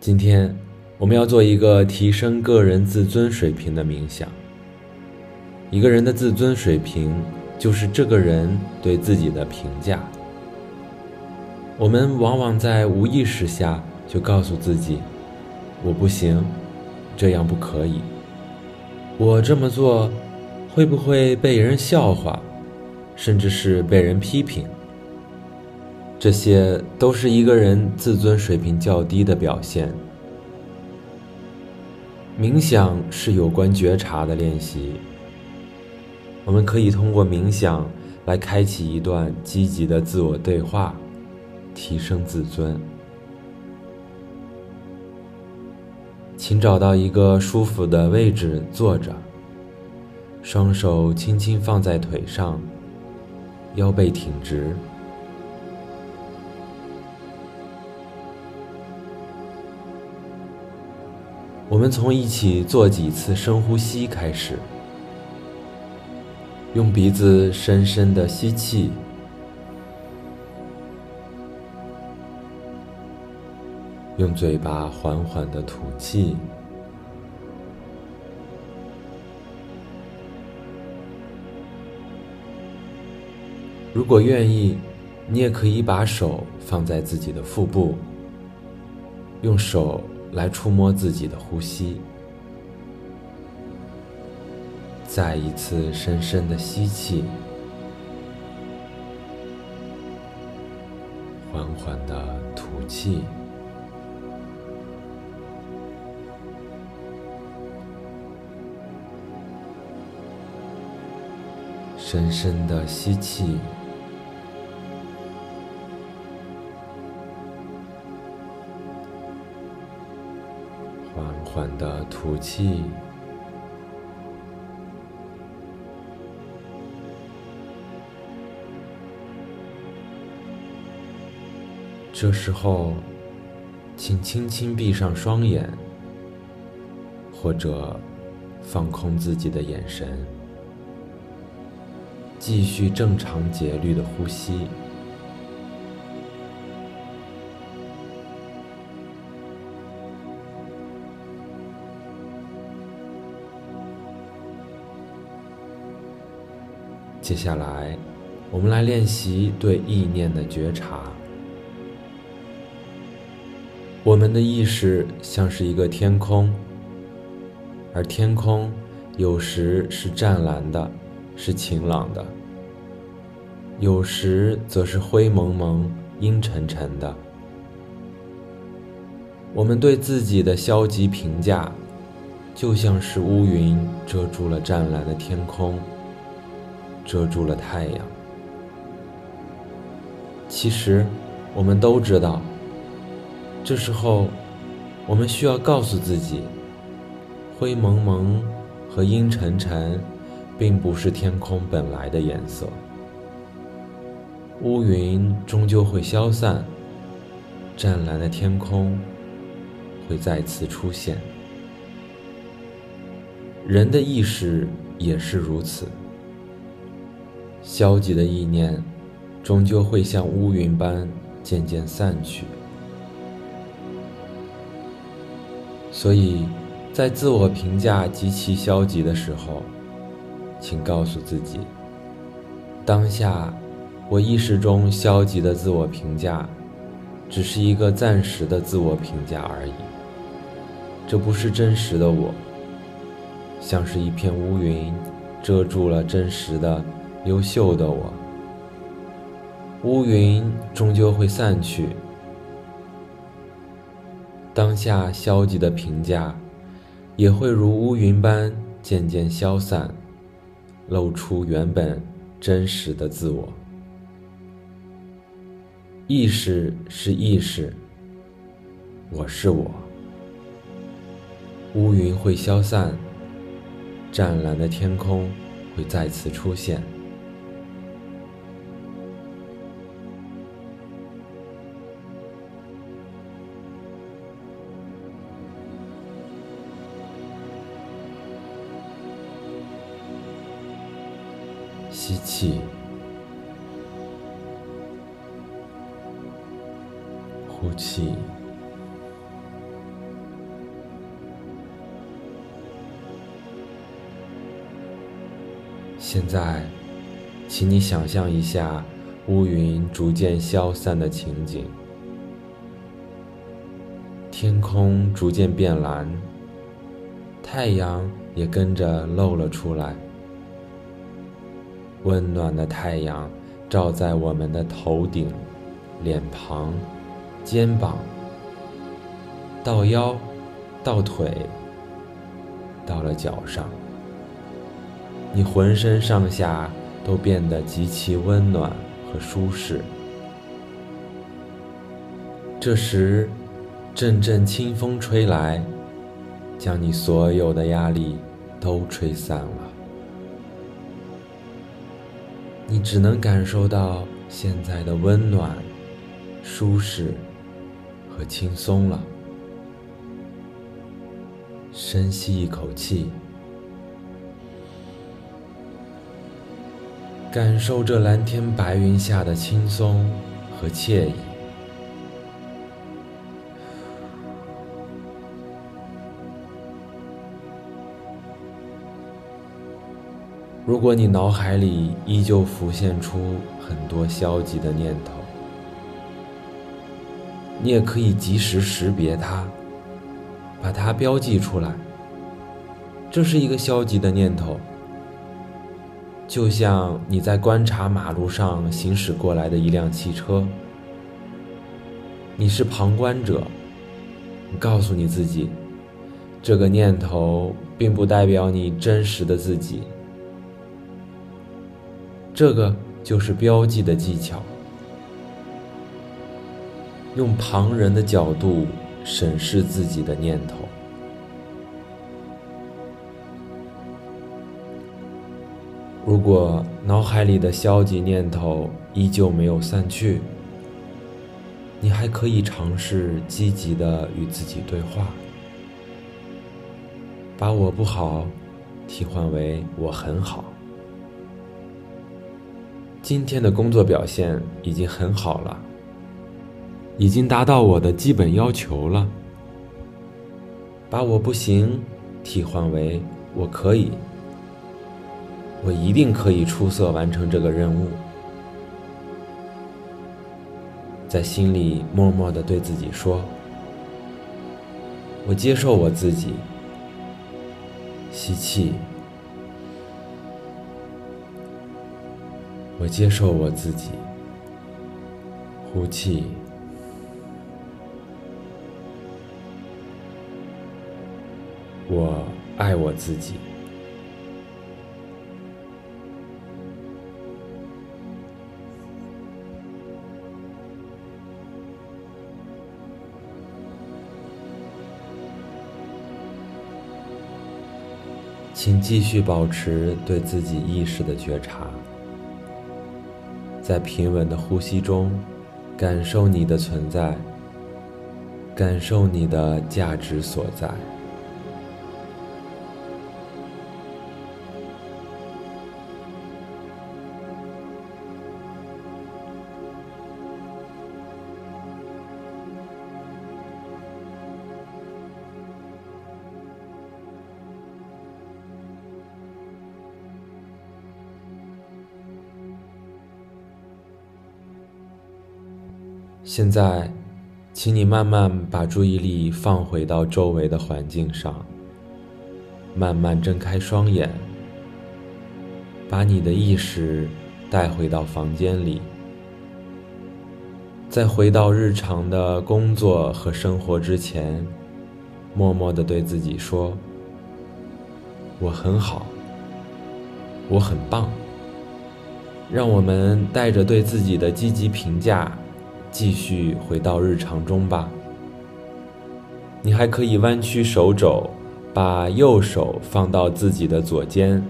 今天我们要做一个提升个人自尊水平的冥想。一个人的自尊水平，就是这个人对自己的评价。我们往往在无意识下就告诉自己：“我不行，这样不可以。我这么做会不会被人笑话，甚至是被人批评？”这些都是一个人自尊水平较低的表现。冥想是有关觉察的练习。我们可以通过冥想来开启一段积极的自我对话，提升自尊。请找到一个舒服的位置坐着，双手轻轻放在腿上，腰背挺直。我们从一起做几次深呼吸开始。用鼻子深深的吸气，用嘴巴缓缓的吐气。如果愿意，你也可以把手放在自己的腹部，用手来触摸自己的呼吸。再一次深深的吸气，缓缓的吐气，深深的吸气，缓的吐气。这时候，请轻轻闭上双眼，或者放空自己的眼神，继续正常节律的呼吸。接下来，我们来练习对意念的觉察。我们的意识像是一个天空，而天空有时是湛蓝的，是晴朗的；有时则是灰蒙蒙、阴沉沉的。我们对自己的消极评价，就像是乌云遮住了湛蓝的天空，遮住了太阳。其实，我们都知道。这时候，我们需要告诉自己：灰蒙蒙和阴沉沉，并不是天空本来的颜色。乌云终究会消散，湛蓝的天空会再次出现。人的意识也是如此，消极的意念终究会像乌云般渐渐散去。所以，在自我评价极其消极的时候，请告诉自己：当下，我意识中消极的自我评价，只是一个暂时的自我评价而已。这不是真实的我，像是一片乌云，遮住了真实的、优秀的我。乌云终究会散去。当下消极的评价，也会如乌云般渐渐消散，露出原本真实的自我。意识是意识，我是我。乌云会消散，湛蓝的天空会再次出现。吸气呼气现在请你想象一下乌云逐渐消散的情景。天空逐渐变蓝太阳也跟着露了出来。温暖的太阳照在我们的头顶、脸庞、肩膀，到腰，到腿，到了脚上。你浑身上下都变得极其温暖和舒适。这时，阵阵清风吹来，将你所有的压力都吹散了。你只能感受到现在的温暖、舒适和轻松了。深吸一口气。感受这蓝天白云下的轻松和惬意。如果你脑海里依旧浮现出很多消极的念头，你也可以及时识别它，把它标记出来。这是一个消极的念头。就像你在观察马路上行驶过来的一辆汽车，你是旁观者。你告诉你自己，这个念头并不代表你真实的自己。这个就是标记的技巧，用旁人的角度审视自己的念头。如果脑海里的消极念头依旧没有散去，你还可以尝试积极的与自己对话，把我不好替换为我很好。今天的工作表现已经很好了，已经达到我的基本要求了。把我不行替换为我可以。我一定可以出色完成这个任务，在心里默默的对自己说：“我接受我自己。”吸气，我接受我自己。呼气，我爱我自己。请继续保持对自己意识的觉察，在平稳的呼吸中，感受你的存在，感受你的价值所在。现在，请你慢慢把注意力放回到周围的环境上，慢慢睁开双眼，把你的意识带回到房间里，在回到日常的工作和生活之前，默默的对自己说：“我很好，我很棒。”让我们带着对自己的积极评价。继续回到日常中吧。你还可以弯曲手肘，把右手放到自己的左肩，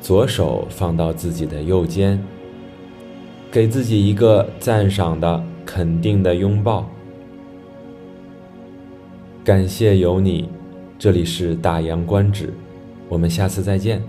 左手放到自己的右肩，给自己一个赞赏的、肯定的拥抱。感谢有你，这里是大洋观止，我们下次再见。